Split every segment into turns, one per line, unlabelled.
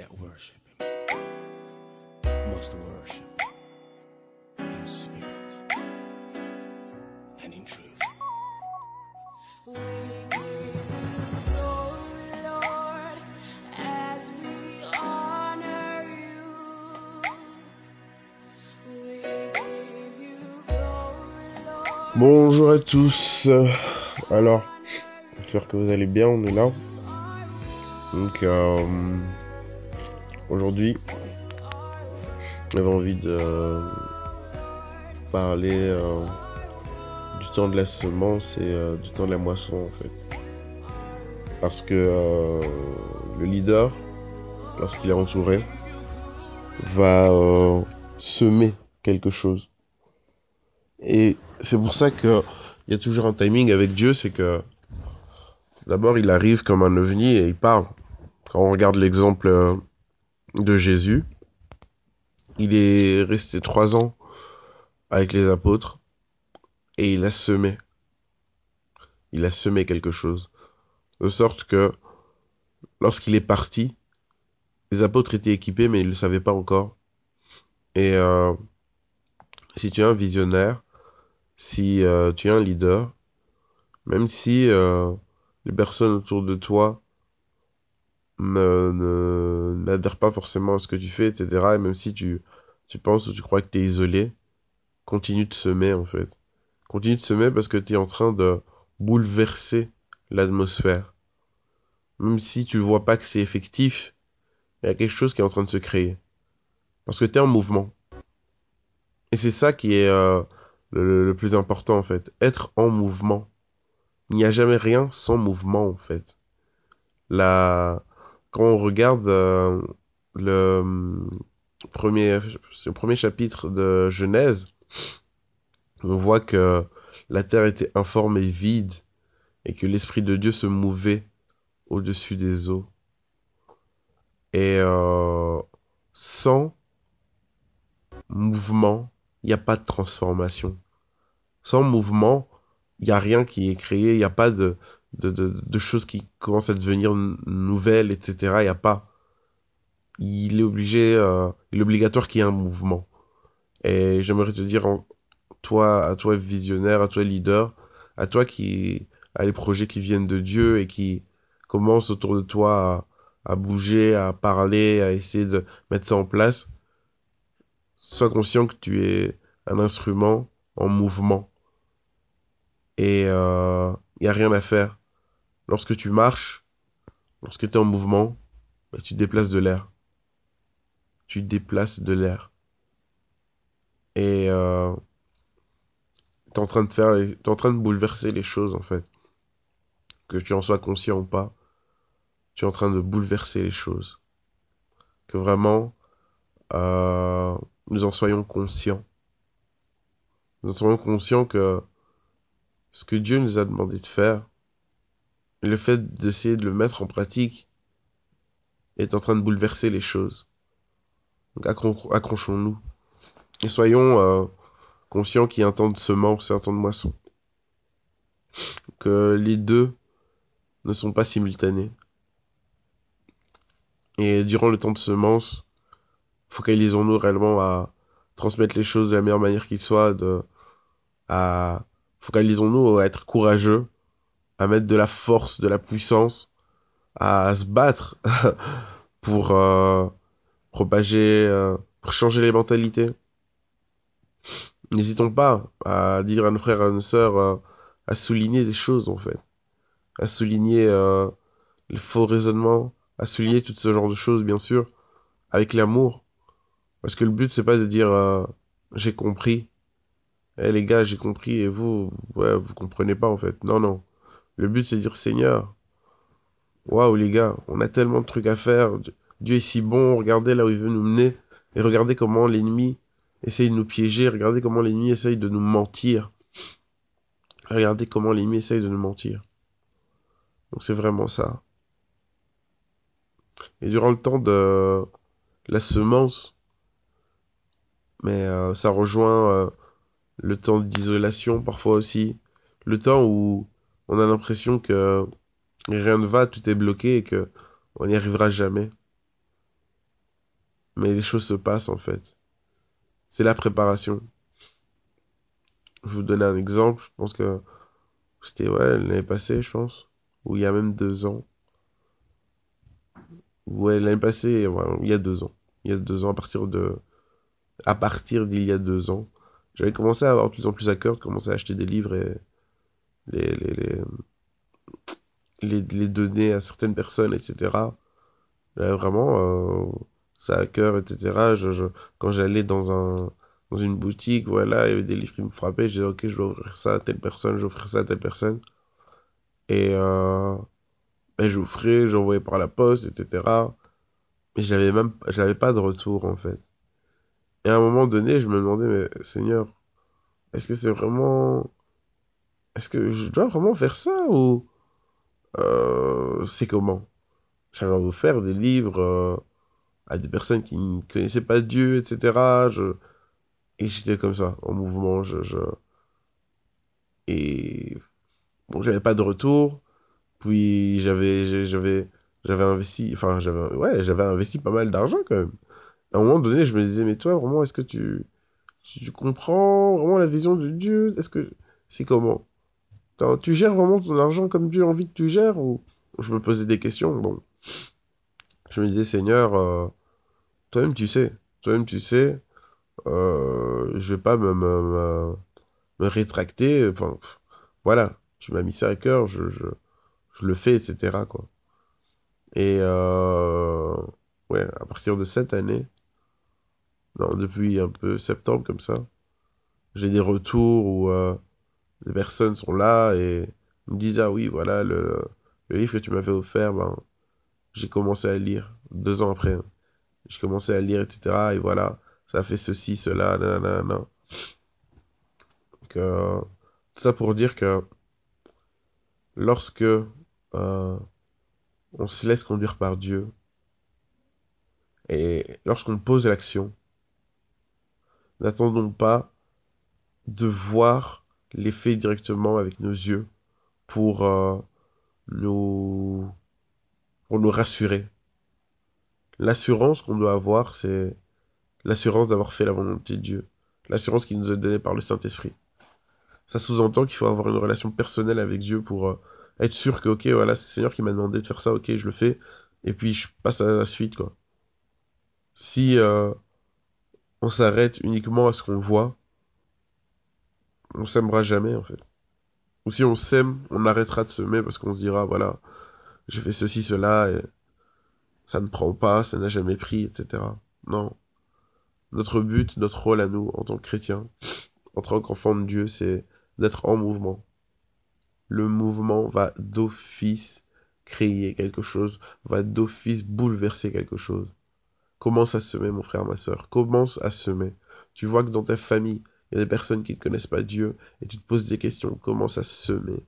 that worship him must worship in spirit and in truth.
We give glory, Lord, as we honor you. We give you glory, Lord.
Bonjour à tous. Alors, j'espère que vous allez bien, on est là. Donc, euh, aujourd'hui, j'avais envie de parler euh, du temps de la semence et euh, du temps de la moisson, en fait. Parce que euh, le leader, lorsqu'il est entouré, va semer quelque chose. Et c'est pour ça que il y a toujours un timing avec Dieu, c'est que d'abord il arrive comme un ovni et il parle. Quand on regarde l'exemple de Jésus, il est resté trois ans avec les apôtres et il a semé. Il a semé quelque chose. De sorte que lorsqu'il est parti, les apôtres étaient équipés mais ils ne le savaient pas encore. Et euh, si tu es un visionnaire, si euh, tu es un leader, même si euh, les personnes autour de toi ne, n'adhèrent pas forcément à ce que tu fais, etc., et même si tu, tu penses ou tu crois que tu es isolé, continue de semer en fait. Continue de semer parce que tu es en train de bouleverser l'atmosphère. Même si tu vois pas que c'est effectif, il y a quelque chose qui est en train de se créer. Parce que tu es en mouvement. Et c'est ça qui est euh, le- le plus important en fait. Être en mouvement. Il n'y a jamais rien sans mouvement en fait. La... Quand on regarde euh, le, hum, premier, le premier chapitre de Genèse, on voit que la terre était informe et vide et que l'Esprit de Dieu se mouvait au-dessus des eaux. Et euh, sans mouvement, il n'y a pas de transformation. Sans mouvement, il n'y a rien qui est créé, il n'y a pas de, de, de, de choses qui commencent à devenir nouvelles, etc. Il n'y a pas. Il est obligé, euh, il est obligatoire qu'il y ait un mouvement. Et j'aimerais te dire, toi, à toi visionnaire, à toi leader, à toi qui a les projets qui viennent de Dieu et qui commencent autour de toi à, bouger, à parler, à essayer de mettre ça en place, sois conscient que tu es un instrument en mouvement. Et il n'y a rien à faire. Lorsque tu marches, lorsque tu es en mouvement, bah, tu déplaces de l'air. Tu déplaces de l'air. Et euh, tu es en train de faire, t'es en train de bouleverser les choses en fait. Que tu en sois conscient ou pas, tu es en train de bouleverser les choses. Que vraiment, euh, nous en soyons conscients. Nous en soyons conscients que ce que Dieu nous a demandé de faire, le fait d'essayer de le mettre en pratique, est en train de bouleverser les choses. Donc accro- accrochons-nous. Et soyons euh, conscients qu'il y a un temps de semence et un temps de moisson. Que les deux ne sont pas simultanés. Et durant le temps de semence, focalisons-nous réellement à transmettre les choses de la meilleure manière qu'il soit, de, à, focalisons-nous à être courageux, à mettre de la force, de la puissance, à se battre pour euh, propager, euh, pour changer les mentalités. N'hésitons pas à dire à nos frères à nos sœurs, euh, à souligner des choses en fait, à souligner euh, les faux raisonnements, à souligner tout ce genre de choses bien sûr, avec l'amour. Parce que le but c'est pas de dire euh, j'ai compris, eh les gars j'ai compris et vous, ouais vous comprenez pas en fait. Non non, le but c'est de dire Seigneur, waouh les gars, on a tellement de trucs à faire, Dieu est si bon, regardez là où il veut nous mener et regardez comment l'ennemi essaye de nous piéger, regardez comment l'ennemi essaye de nous mentir. Regardez comment l'ennemi essaye de nous mentir. Donc c'est vraiment ça. Et durant le temps de la semence, mais euh, ça rejoint euh, le temps d'isolation parfois aussi, le temps où on a l'impression que rien ne va, tout est bloqué et que on n'y arrivera jamais. Mais les choses se passent en fait. C'est la préparation. Je vais vous donner un exemple. Je pense que c'était ouais, l'année passée, je pense. Ou il y a même deux ans. Ouais, l'année passée, il y a deux ans. Il y a deux ans, à partir de, à partir d'il y a deux ans, j'avais commencé à avoir de plus en plus à cœur de commencer à acheter des livres et les, les, les, les, donner à certaines personnes, etc. J'avais vraiment euh, ça à cœur, etc. Je, quand j'allais dans un dans une boutique, voilà, il y avait des livres qui me frappaient, je disais ok, je vais offrir ça à telle personne, je vais offrir ça à telle personne. Et euh, ben, j'offrais, j'envoyais par la poste, etc. Mais j'avais même, j'avais pas de retour en fait. Et à un moment donné, je me demandais, mais Seigneur, est-ce que c'est vraiment, est-ce que je dois vraiment faire ça ou euh, c'est comment? J'allais vous faire des livres euh, à des personnes qui ne connaissaient pas Dieu, etc. Je... Et j'étais comme ça, en mouvement. Je, je... Et bon, j'avais pas de retour. Puis j'avais, investi, enfin, j'avais, ouais, j'avais investi pas mal d'argent quand même. À un moment donné, je me disais, mais toi, vraiment, est-ce que tu, tu comprends vraiment la vision de Dieu? Est-ce que c'est comment? Tu gères vraiment ton argent comme Dieu a envie que tu gères ou je me posais des questions. Bon, je me disais, Seigneur, euh, toi-même tu sais, toi-même tu sais, euh, je vais pas me, rétracter. Voilà, tu m'as mis ça à cœur, je, je, je le fais, etc. Quoi. Et euh, ouais, à partir de cette année, non, depuis un peu septembre comme ça, j'ai des retours où des personnes sont là et me disent ah oui voilà le, livre que tu m'avais offert, ben j'ai commencé à lire deux ans après. J'ai commencé à lire etc. Et voilà, ça fait ceci, cela, nanana. Donc euh, tout ça pour dire que lorsque euh, on se laisse conduire par Dieu et lorsqu'on pose l'action, n'attendons pas de voir l'effet directement avec nos yeux pour euh, nous pour nous rassurer. L'assurance qu'on doit avoir, c'est l'assurance d'avoir fait la volonté de Dieu, l'assurance qui nous est donnée par le Saint-Esprit. Ça sous-entend qu'il faut avoir une relation personnelle avec Dieu pour euh, être sûr que, ok, voilà, c'est le Seigneur qui m'a demandé de faire ça, ok, je le fais, et puis je passe à la suite, quoi. Si euh, on s'arrête uniquement à ce qu'on voit, on s'aimera jamais, en fait. Ou si on s'aime, on arrêtera de s'aimer parce qu'on se dira, voilà, j'ai fait ceci, cela, et ça ne prend pas, ça n'a jamais pris, etc. Non. Notre but, notre rôle à nous, en tant que chrétiens, en tant qu'enfants de Dieu, c'est d'être en mouvement. Le mouvement va d'office créer quelque chose, va d'office bouleverser quelque chose. Commence à semer, mon frère, ma soeur. Commence à semer. Tu vois que dans ta famille, il y a des personnes qui ne connaissent pas Dieu et tu te poses des questions. Commence à semer.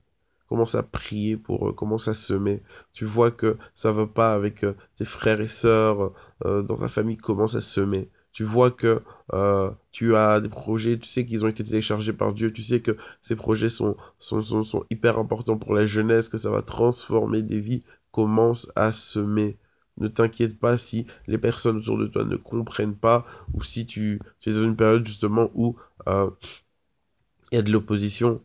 Commence à prier pour eux? Commence à semer. Tu vois que ça va pas avec euh, tes frères et sœurs euh, dans ta famille. Commence à semer tu vois que euh, tu as des projets, tu sais qu'ils ont été téléchargés par Dieu, tu sais que ces projets sont hyper importants pour la jeunesse, que ça va transformer des vies, commence à semer. Ne t'inquiète pas si les personnes autour de toi ne comprennent pas ou si tu, es dans une période justement où euh, il y a de l'opposition.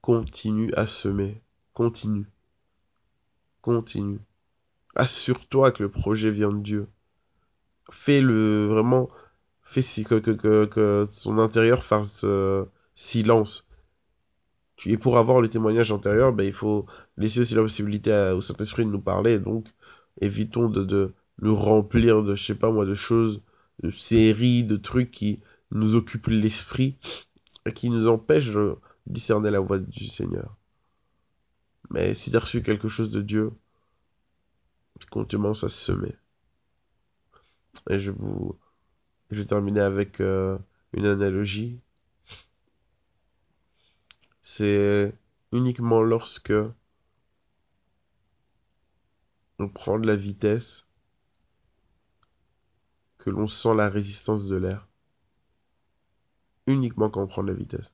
Continue à semer. Continue. Continue. Assure-toi que le projet vient de Dieu fais le vraiment fais si, que, que, son intérieur fasse euh, silence. Et pour avoir le témoignage intérieur, ben, il faut laisser aussi la possibilité au Saint-Esprit de nous parler. Donc, évitons de, de nous remplir de, je sais pas moi, de choses, de séries, de trucs qui nous occupent l'esprit et qui nous empêchent de discerner la voix du Seigneur. Mais si tu as reçu quelque chose de Dieu, commence à se semer. Et je vous, je vais terminer avec euh, une analogie. C'est uniquement lorsque on prend de la vitesse que l'on sent la résistance de l'air. Uniquement quand on prend de la vitesse.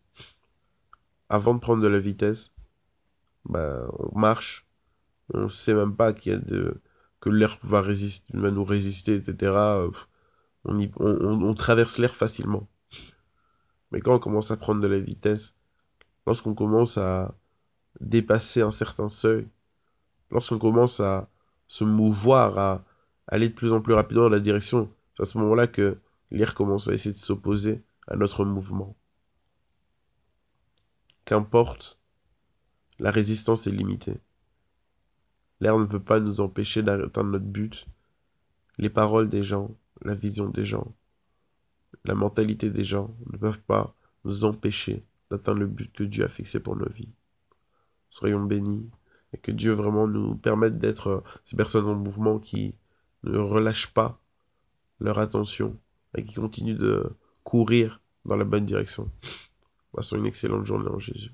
Avant de prendre de la vitesse, bah, on marche, on ne sait même pas qu'il y a de, que l'air va résister, va nous résister, etc. on, traverse l'air facilement. Mais quand on commence à prendre de la vitesse, lorsqu'on commence à dépasser un certain seuil, lorsqu'on commence à se mouvoir, à aller de plus en plus rapidement dans la direction, c'est à ce moment-là que l'air commence à essayer de s'opposer à notre mouvement. Qu'importe, la résistance est limitée. L'air ne peut pas nous empêcher d'atteindre notre but. Les paroles des gens, la vision des gens, la mentalité des gens ne peuvent pas nous empêcher d'atteindre le but que Dieu a fixé pour nos vies. Soyons bénis que Dieu vraiment nous permette d'être ces personnes en mouvement qui ne relâchent pas leur attention et qui continuent de courir dans la bonne direction. Passons une excellente journée en Jésus.